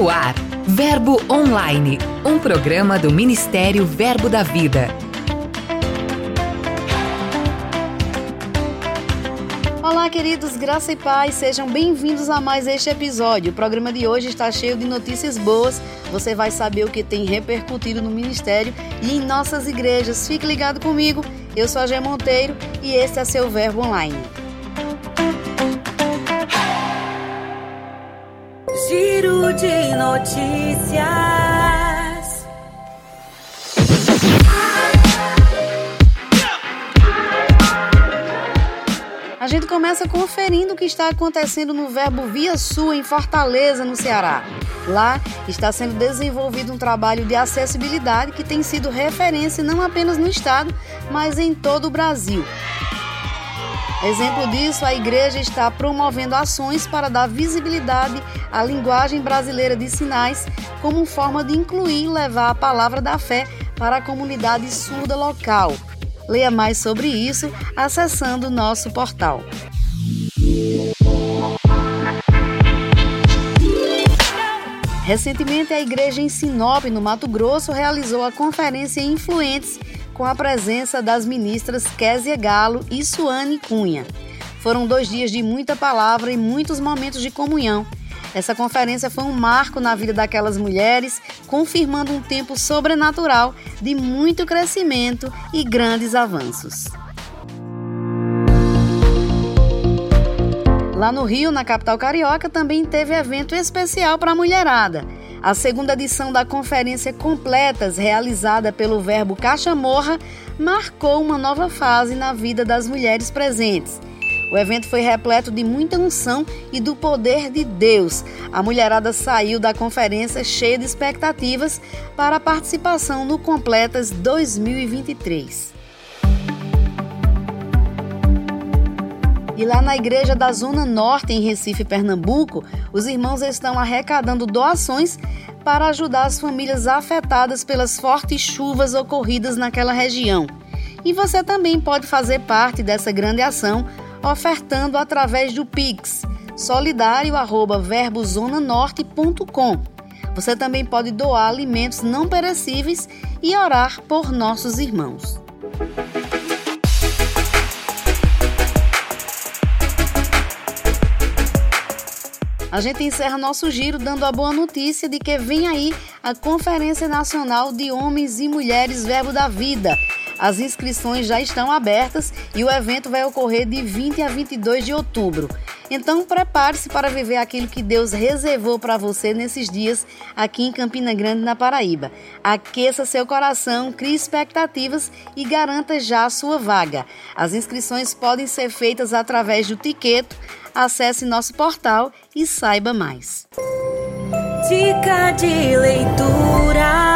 No ar, Verbo Online, um programa do Ministério Verbo da Vida. Olá, queridos, graça e paz, sejam bem-vindos a mais este episódio. O programa de hoje está cheio de notícias boas. Você vai saber o que tem repercutido no ministério e em nossas igrejas. Fique ligado comigo. Eu sou a Gê Monteiro e este é seu Verbo Online. Giro de notícias. A gente começa conferindo o que está acontecendo no Verbo Via Sul, em Fortaleza, no Ceará. Lá está sendo desenvolvido um trabalho de acessibilidade que tem sido referência não apenas no estado, mas em todo o Brasil. Exemplo disso, a igreja está promovendo ações para dar visibilidade à linguagem brasileira de sinais como forma de incluir e levar a palavra da fé para a comunidade surda local. Leia mais sobre isso acessando nosso portal. Recentemente, a igreja em Sinop, no Mato Grosso, realizou a conferência Influentes com a presença das ministras Késia Galo e Suane Cunha. Foram dois dias de muita palavra e muitos momentos de comunhão. Essa conferência foi um marco na vida daquelas mulheres, confirmando um tempo sobrenatural de muito crescimento e grandes avanços. Lá no Rio, na capital carioca, também teve evento especial para a mulherada. A segunda edição da Conferência Completas, realizada pelo Verbo Caixa Morra, marcou uma nova fase na vida das mulheres presentes. O evento foi repleto de muita unção e do poder de Deus. A mulherada saiu da conferência cheia de expectativas para a participação no Completas 2023. E lá na igreja da Zona Norte, em Recife, Pernambuco, os irmãos estão arrecadando doações para ajudar as famílias afetadas pelas fortes chuvas ocorridas naquela região. E você também pode fazer parte dessa grande ação ofertando através do Pix solidário@verbozonanorte.com. Você também pode doar alimentos não perecíveis e orar por nossos irmãos. A gente encerra nosso giro dando a boa notícia de que vem aí a Conferência Nacional de Homens e Mulheres Verbo da Vida. As inscrições já estão abertas e o evento vai ocorrer de 20 a 22 de outubro. Então prepare-se para viver aquilo que Deus reservou para você nesses dias aqui em Campina Grande, na Paraíba. Aqueça seu coração, crie expectativas e garanta já a sua vaga. As inscrições podem ser feitas através do Tiqueto Acesse nosso portal e saiba mais. Dica de leitura.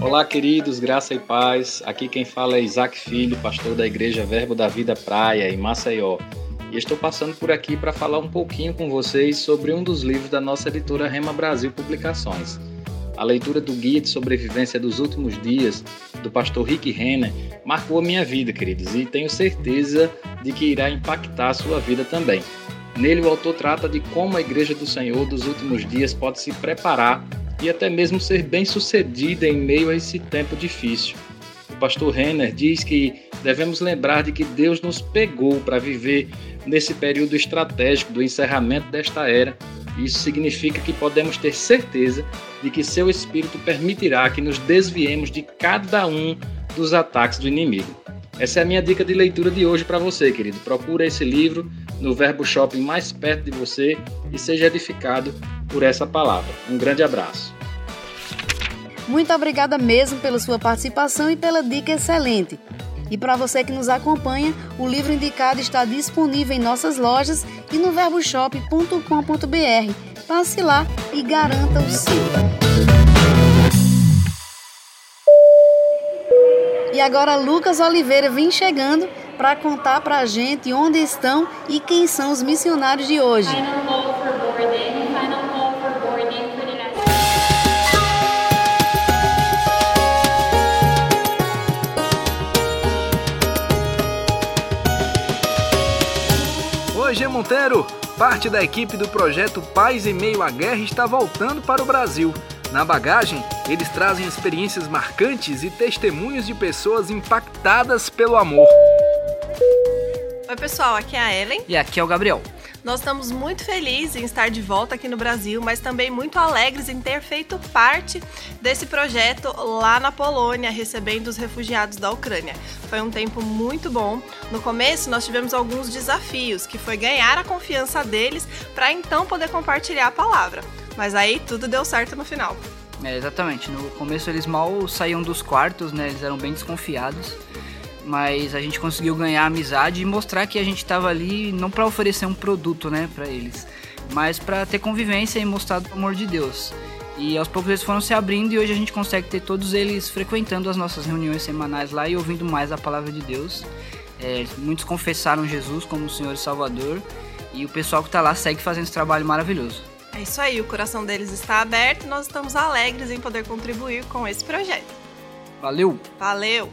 Olá, queridos, graça e paz. Aqui quem fala é Isaac Filho, pastor da Igreja Verbo da Vida Praia, em Maceió. E estou passando por aqui para falar um pouquinho com vocês sobre um dos livros da nossa editora Rema Brasil Publicações. A leitura do Guia de Sobrevivência dos Últimos Dias, do pastor Rick Renner, marcou a minha vida, queridos, e tenho certeza de que irá impactar a sua vida também. Nele, o autor trata de como a Igreja do Senhor dos últimos dias pode se preparar e até mesmo ser bem-sucedida em meio a esse tempo difícil. O pastor Renner diz que devemos lembrar de que Deus nos pegou para viver nesse período estratégico do encerramento desta era isso significa que podemos ter certeza de que seu espírito permitirá que nos desviemos de cada um dos ataques do inimigo. Essa é a minha dica de leitura de hoje para você, querido. Procura esse livro no Verbo Shopping mais perto de você e seja edificado por essa palavra. Um grande abraço. Muito obrigada mesmo pela sua participação e pela dica excelente. E para você que nos acompanha, o livro indicado está disponível em nossas lojas e no verboshop.com.br. Passe lá e garanta o seu. E agora Lucas Oliveira vem chegando para contar para a gente onde estão e quem são os missionários de hoje. G. Monteiro. Parte da equipe do projeto Paz em Meio à Guerra está voltando para o Brasil. Na bagagem, eles trazem experiências marcantes e testemunhos de pessoas impactadas pelo amor. Oi, pessoal, aqui é a Ellen. E aqui é o Gabriel. Nós estamos muito felizes em estar de volta aqui no Brasil, mas também muito alegres em ter feito parte desse projeto lá na Polônia, recebendo os refugiados da Ucrânia. Foi um tempo muito bom. No começo, nós tivemos alguns desafios, que foi ganhar a confiança deles para então poder compartilhar a palavra. Mas aí tudo deu certo no final. É, exatamente. No começo eles mal saíam dos quartos, né? Eles eram bem desconfiados mas a gente conseguiu ganhar amizade e mostrar que a gente estava ali não para oferecer um produto, né, para eles, mas para ter convivência e mostrar o amor de Deus. E aos poucos eles foram se abrindo e hoje a gente consegue ter todos eles frequentando as nossas reuniões semanais lá e ouvindo mais a palavra de Deus. É, muitos confessaram Jesus como o Senhor e Salvador e o pessoal que está lá segue fazendo esse trabalho maravilhoso. É isso aí, o coração deles está aberto e nós estamos alegres em poder contribuir com esse projeto. Valeu! Valeu!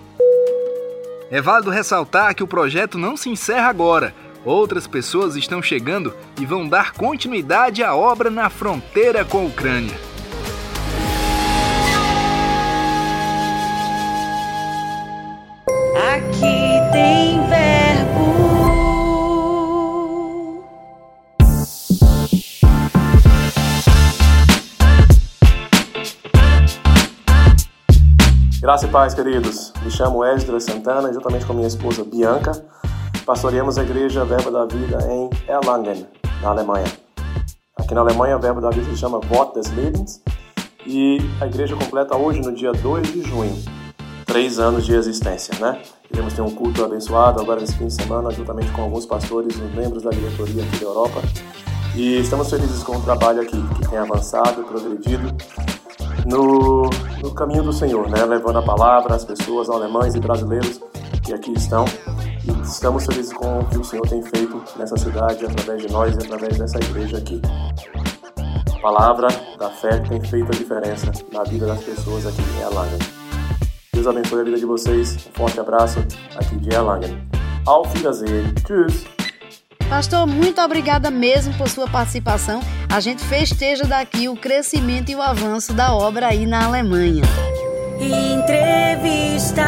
É válido ressaltar que o projeto não se encerra agora. Outras pessoas estão chegando e vão dar continuidade à obra na fronteira com a Ucrânia. Graça e paz, queridos. Me chamo Esdras Santana e juntamente com minha esposa Bianca, pastoreamos a igreja Verbo da Vida em Erlangen, na Alemanha. Aqui na Alemanha, o Verbo da Vida se chama Wort des Lebens e a igreja completa hoje, no dia 2 de junho, três anos de existência, né? Iremos ter um culto abençoado agora nesse fim de semana, juntamente com alguns pastores e membros da diretoria aqui da Europa. E estamos felizes com o trabalho aqui, que tem avançado, progredido no, no caminho do Senhor, né? levando a palavra às pessoas, alemães e brasileiros que aqui estão. E estamos felizes com o que o Senhor tem feito nessa cidade, através de nós e através dessa igreja aqui. A palavra da fé tem feito a diferença na vida das pessoas aqui em Erlangen. Deus abençoe a vida de vocês. Um forte abraço aqui de Erlangen. Auf Wiedersehen. Tschüss. Pastor, muito obrigada mesmo por sua participação. A gente festeja daqui o crescimento e o avanço da obra aí na Alemanha. Entrevista.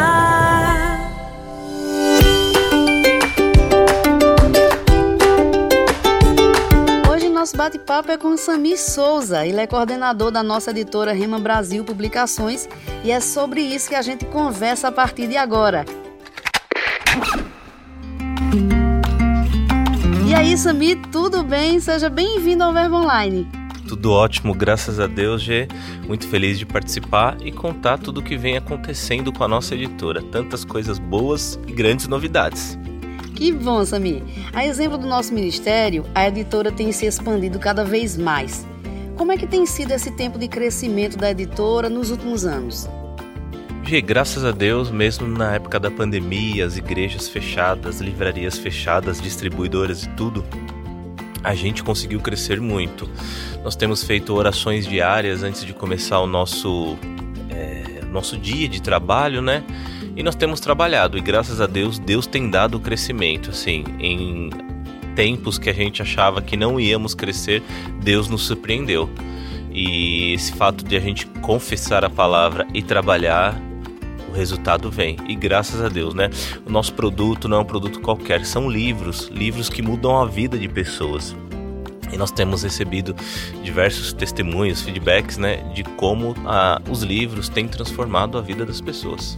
Hoje nosso bate-papo é com Sami Souza. Ele é coordenador da nossa editora Rema Brasil Publicações e é sobre isso que a gente conversa a partir de agora. Aí, Sami, tudo bem? Seja bem-vindo ao Verbo Online. Tudo ótimo, graças a Deus, Gê. Muito feliz de participar e contar tudo o que vem acontecendo com a nossa editora. Tantas coisas boas e grandes novidades. Que bom, Sami. A exemplo do nosso ministério, a editora tem se expandido cada vez mais. Como é que tem sido esse tempo de crescimento da editora nos últimos anos? Gê, graças a Deus, mesmo na época da pandemia, as igrejas fechadas, livrarias fechadas, distribuidoras e tudo, a gente conseguiu crescer muito. Nós temos feito orações diárias antes de começar o nosso, é, nosso dia de trabalho, né? E nós temos trabalhado e graças a Deus, Deus tem dado crescimento, assim, em tempos que a gente achava que não íamos crescer, Deus nos surpreendeu. E esse fato de a gente confessar a palavra e trabalhar o resultado vem. E graças a Deus, né? O nosso produto não é um produto qualquer, são livros, livros que mudam a vida de pessoas. E nós temos recebido diversos testemunhos, feedbacks, né, de como ah, os livros têm transformado a vida das pessoas.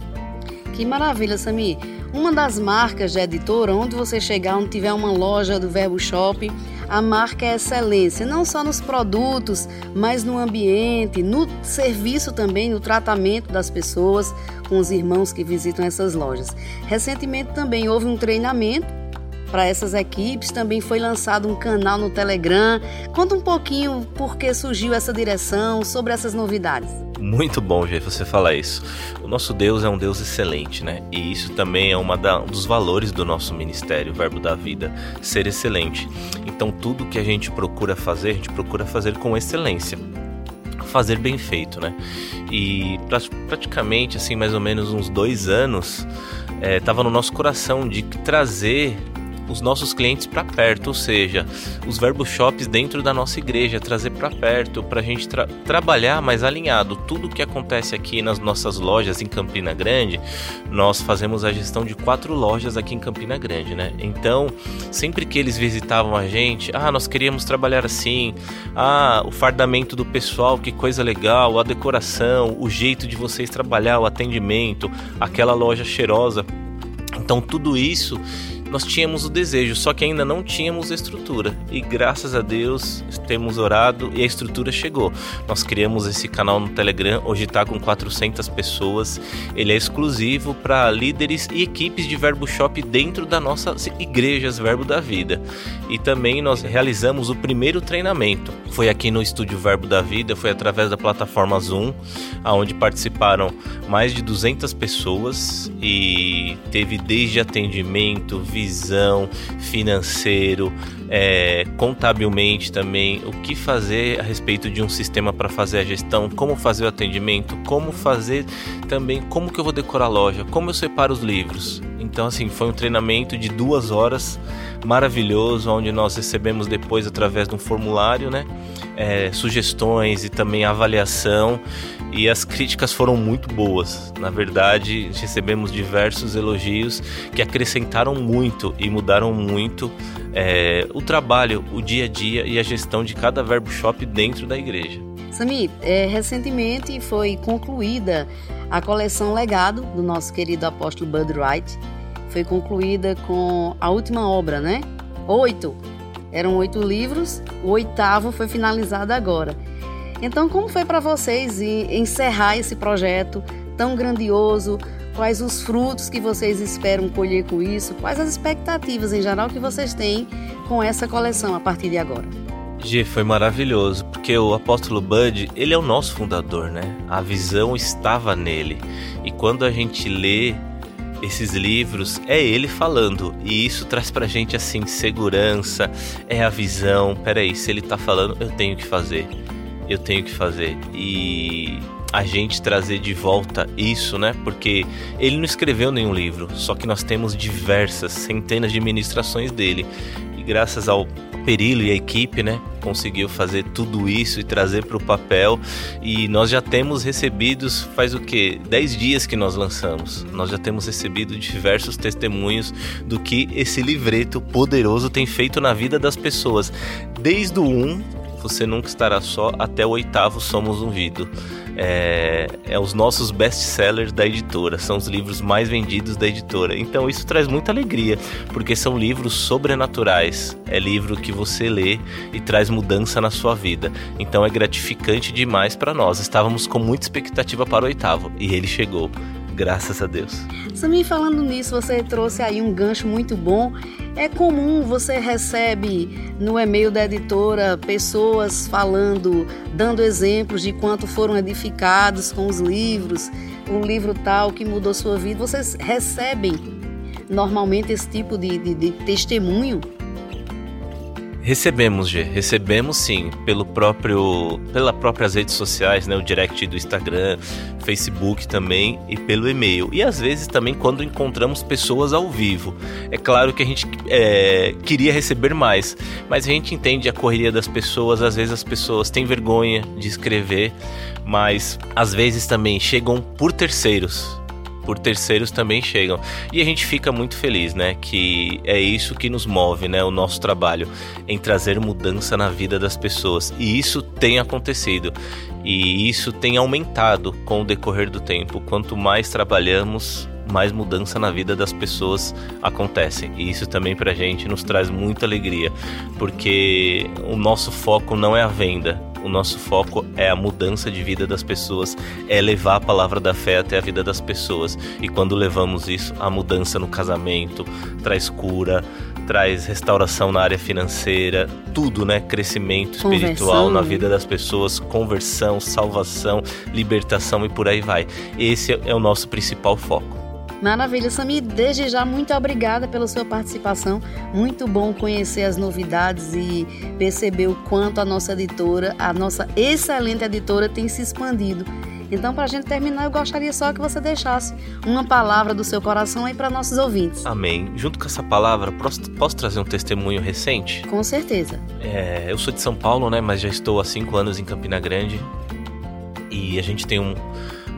Que maravilha, Sami. Uma das marcas de editora, onde você chegar, onde tiver uma loja do Verbo Shop, a marca é excelência, não só nos produtos, mas no ambiente, no serviço também, no tratamento das pessoas com os irmãos que visitam essas lojas. Recentemente também houve um treinamento para essas equipes, também foi lançado um canal no Telegram. Conta um pouquinho por que surgiu essa direção, sobre essas novidades. Muito bom, Gê, você falar isso. O nosso Deus é um Deus excelente, né? E isso também é uma da, um dos valores do nosso ministério, o Verbo da Vida, ser excelente. Então, tudo que a gente procura fazer, a gente procura fazer com excelência fazer bem feito, né? E praticamente, assim, mais ou menos uns dois anos, estava é, no nosso coração de trazer os nossos clientes para perto, ou seja, os verbo shops dentro da nossa igreja, trazer para perto, para a gente tra trabalhar mais alinhado. Tudo que acontece aqui nas nossas lojas em Campina Grande, nós fazemos a gestão de quatro lojas aqui em Campina Grande, né? Então, sempre que eles visitavam a gente, ah, nós queríamos trabalhar assim, ah, o fardamento do pessoal, que coisa legal, a decoração, o jeito de vocês trabalhar, o atendimento, aquela loja cheirosa. Então, tudo isso nós tínhamos o desejo, só que ainda não tínhamos a estrutura. E graças a Deus temos orado e a estrutura chegou. Nós criamos esse canal no Telegram, hoje está com 400 pessoas. Ele é exclusivo para líderes e equipes de Verbo Shop dentro da nossa igrejas Verbo da Vida. E também nós realizamos o primeiro treinamento. Foi aqui no estúdio Verbo da Vida, foi através da plataforma Zoom, aonde participaram mais de 200 pessoas e teve desde atendimento, visão, financeiro, é, contabilmente também, o que fazer a respeito de um sistema para fazer a gestão, como fazer o atendimento, como fazer também, como que eu vou decorar a loja, como eu separo os livros. Então, assim, foi um treinamento de duas horas maravilhoso, onde nós recebemos depois, através de um formulário, né, é, sugestões e também avaliação e as críticas foram muito boas. Na verdade, recebemos diversos elogios que acrescentaram muito e mudaram muito é, o trabalho, o dia a dia e a gestão de cada verbo shop dentro da igreja. Sami, é, recentemente foi concluída a coleção Legado do nosso querido apóstolo Bud Wright. Foi concluída com a última obra, né? Oito. Eram oito livros, o oitavo foi finalizado agora. Então, como foi para vocês encerrar esse projeto tão grandioso? Quais os frutos que vocês esperam colher com isso? Quais as expectativas em geral que vocês têm com essa coleção a partir de agora? G, foi maravilhoso, porque o apóstolo Bud, ele é o nosso fundador, né? A visão estava nele. E quando a gente lê esses livros, é ele falando. E isso traz pra gente assim segurança, é a visão. Peraí, se ele tá falando, eu tenho que fazer eu tenho que fazer. E a gente trazer de volta isso, né? Porque ele não escreveu nenhum livro, só que nós temos diversas, centenas de ministrações dele. Graças ao Perilo e a equipe, né, conseguiu fazer tudo isso e trazer para o papel. E nós já temos recebidos, faz o que? 10 dias que nós lançamos. Nós já temos recebido diversos testemunhos do que esse livreto poderoso tem feito na vida das pessoas. Desde o 1 você Nunca Estará Só, até o oitavo Somos Ungido. É, é os nossos best-sellers da editora, são os livros mais vendidos da editora. Então isso traz muita alegria, porque são livros sobrenaturais. É livro que você lê e traz mudança na sua vida. Então é gratificante demais para nós. Estávamos com muita expectativa para o oitavo e ele chegou. Graças a Deus. Samir, falando nisso, você trouxe aí um gancho muito bom. É comum você recebe no e-mail da editora pessoas falando, dando exemplos de quanto foram edificados com os livros, um livro tal que mudou sua vida. Vocês recebem normalmente esse tipo de, de, de testemunho? Recebemos, G, recebemos sim, pelo próprio, pelas próprias redes sociais, né, o direct do Instagram, Facebook também e pelo e-mail. E às vezes também quando encontramos pessoas ao vivo. É claro que a gente é, queria receber mais, mas a gente entende a correria das pessoas, às vezes as pessoas têm vergonha de escrever, mas às vezes também chegam por terceiros por terceiros também chegam. E a gente fica muito feliz, né? Que é isso que nos move, né? O nosso trabalho em trazer mudança na vida das pessoas. E isso tem acontecido. E isso tem aumentado com o decorrer do tempo. Quanto mais trabalhamos, mais mudança na vida das pessoas acontece. E isso também pra gente nos traz muita alegria, porque o nosso foco não é a venda, o nosso foco é a mudança de vida das pessoas, é levar a palavra da fé até a vida das pessoas. E quando levamos isso, a mudança no casamento traz cura, traz restauração na área financeira, tudo, né? Crescimento espiritual na vida das pessoas, conversão, salvação, libertação e por aí vai. Esse é o nosso principal foco. Maravilha, Sami. Desde já, muito obrigada pela sua participação. Muito bom conhecer as novidades e perceber o quanto a nossa editora, a nossa excelente editora, tem se expandido. Então, para a gente terminar, eu gostaria só que você deixasse uma palavra do seu coração aí para nossos ouvintes. Amém. Junto com essa palavra, posso, trazer um testemunho recente? Com certeza. É, eu sou de São Paulo, né? Mas já estou há cinco anos em Campina Grande. E a gente tem um,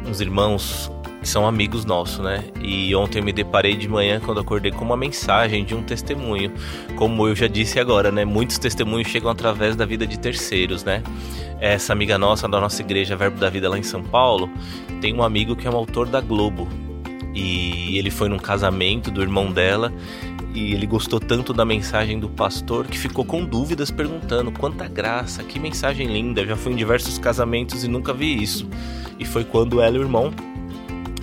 uns irmãos são amigos nossos, né? E ontem eu me deparei de manhã quando acordei com uma mensagem de um testemunho. Como eu já disse agora, né? Muitos testemunhos chegam através da vida de terceiros, né? Essa amiga nossa da nossa igreja Verbo da Vida lá em São Paulo tem um amigo que é um autor da Globo. E ele foi num casamento do irmão dela e ele gostou tanto da mensagem do pastor que ficou com dúvidas perguntando quanta graça, que mensagem linda, já fui em diversos casamentos e nunca vi isso. E foi quando ela e o irmão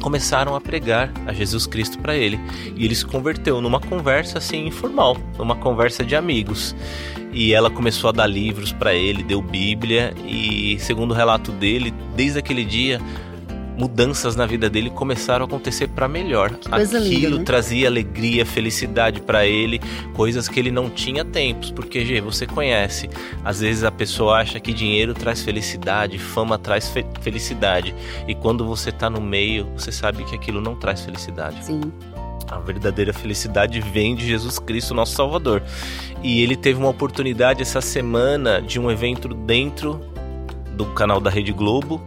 começaram a pregar a Jesus Cristo para ele. E ele se converteu numa conversa assim informal, numa conversa de amigos. E ela começou a dar livros para ele, deu Bíblia e segundo o relato dele, desde aquele dia mudanças na vida dele começaram a acontecer para melhor. Aquilo linda, né? trazia alegria, felicidade para ele, coisas que ele não tinha tempos, porque Gê, você conhece. Às vezes a pessoa acha que dinheiro traz felicidade, fama traz fe- felicidade, e quando você tá no meio, você sabe que aquilo não traz felicidade. Sim. A verdadeira felicidade vem de Jesus Cristo, nosso Salvador. E ele teve uma oportunidade essa semana de um evento dentro do canal da Rede Globo.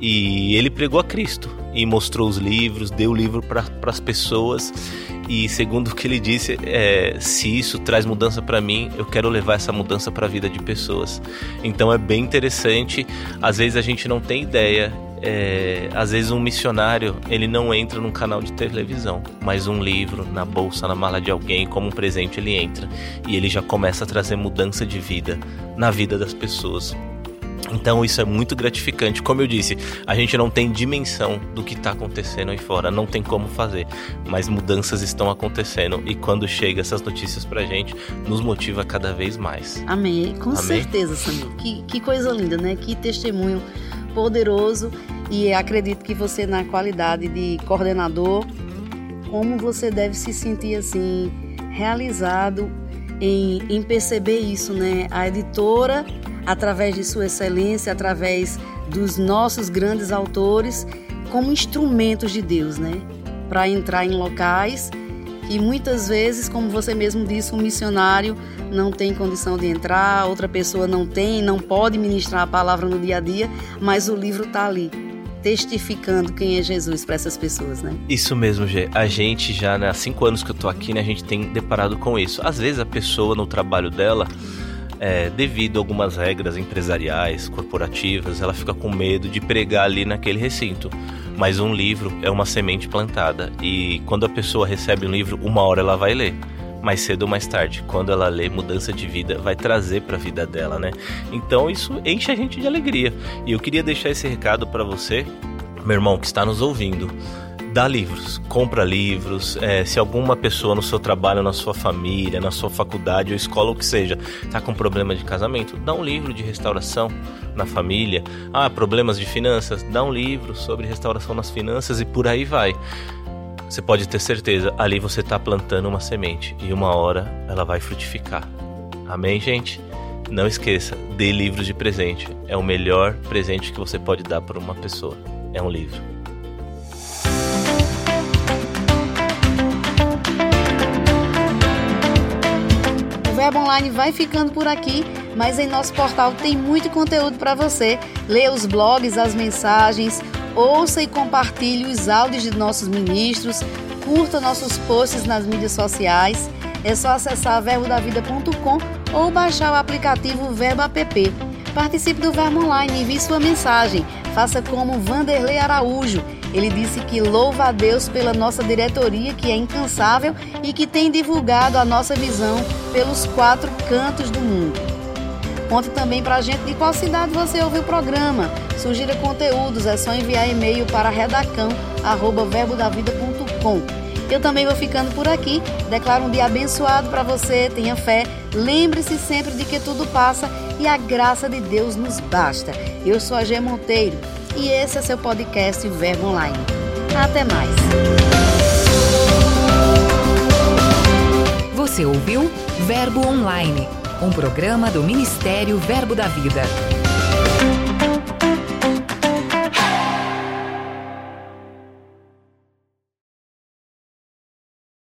E ele pregou a Cristo e mostrou os livros, deu o livro para as pessoas. E segundo o que ele disse, é, se isso traz mudança para mim, eu quero levar essa mudança para a vida de pessoas. Então é bem interessante. Às vezes a gente não tem ideia é, às vezes um missionário ele não entra num canal de televisão, mas um livro na bolsa, na mala de alguém, como um presente ele entra e ele já começa a trazer mudança de vida na vida das pessoas. Então isso é muito gratificante. Como eu disse, a gente não tem dimensão do que está acontecendo aí fora, não tem como fazer, mas mudanças estão acontecendo e quando chega essas notícias pra gente, nos motiva cada vez mais. Amém. Com Amém. certeza, Samir. Que, que coisa linda, né? Que testemunho poderoso. E acredito que você, na qualidade de coordenador, como você deve se sentir assim, realizado em, em perceber isso, né? A editora, através de sua excelência, através dos nossos grandes autores, como instrumentos de Deus, né? Para entrar em locais e muitas vezes, como você mesmo disse, um missionário não tem condição de entrar, outra pessoa não tem, não pode ministrar a palavra no dia a dia, mas o livro está ali, testificando quem é Jesus para essas pessoas, né? Isso mesmo, Gê. A gente já, né, há cinco anos que eu tô aqui, né, a gente tem deparado com isso. Às vezes a pessoa no trabalho dela, é, devido a algumas regras empresariais, corporativas, ela fica com medo de pregar ali naquele recinto. Mas um livro é uma semente plantada e quando a pessoa recebe um livro, uma hora ela vai ler. Mais cedo ou mais tarde, quando ela lê mudança de vida, vai trazer para a vida dela, né? Então isso enche a gente de alegria. E eu queria deixar esse recado para você, meu irmão que está nos ouvindo. Dá livros, compra livros. é, se alguma pessoa no seu trabalho, na sua família, na sua faculdade ou escola, ou que seja, está com problema de casamento, dá um livro de restauração na família. Ah, problemas de finanças, dá um livro sobre restauração nas finanças e por aí vai. Você pode ter certeza, ali você está plantando uma semente e uma hora ela vai frutificar. Amém, gente? Não esqueça, dê livros de presente. É o melhor presente que você pode dar para uma pessoa. É um livro. Verbo Online vai ficando por aqui, mas em nosso portal tem muito conteúdo para você. Leia os blogs, as mensagens, ouça e compartilhe os áudios de nossos ministros, curta nossos posts nas mídias sociais. É só acessar verbodavida.com ou baixar o aplicativo Verbo App. Participe do Verbo Online envie sua mensagem. Faça como Vanderlei Araújo. Ele disse que louva a Deus pela nossa diretoria, que é incansável e que tem divulgado a nossa visão pelos quatro cantos do mundo. Conte também para a gente de qual cidade você ouviu o programa. Sugira conteúdos, é só enviar e-mail para redacão@verbodavida.com. Eu também vou ficando por aqui. Declaro um dia abençoado para você. Tenha fé. Lembre-se sempre de que tudo passa e a graça de Deus nos basta. Eu sou a G Monteiro e esse é seu podcast Verbo Online. Até mais. Você ouviu Verbo Online, um programa do Ministério Verbo da Vida.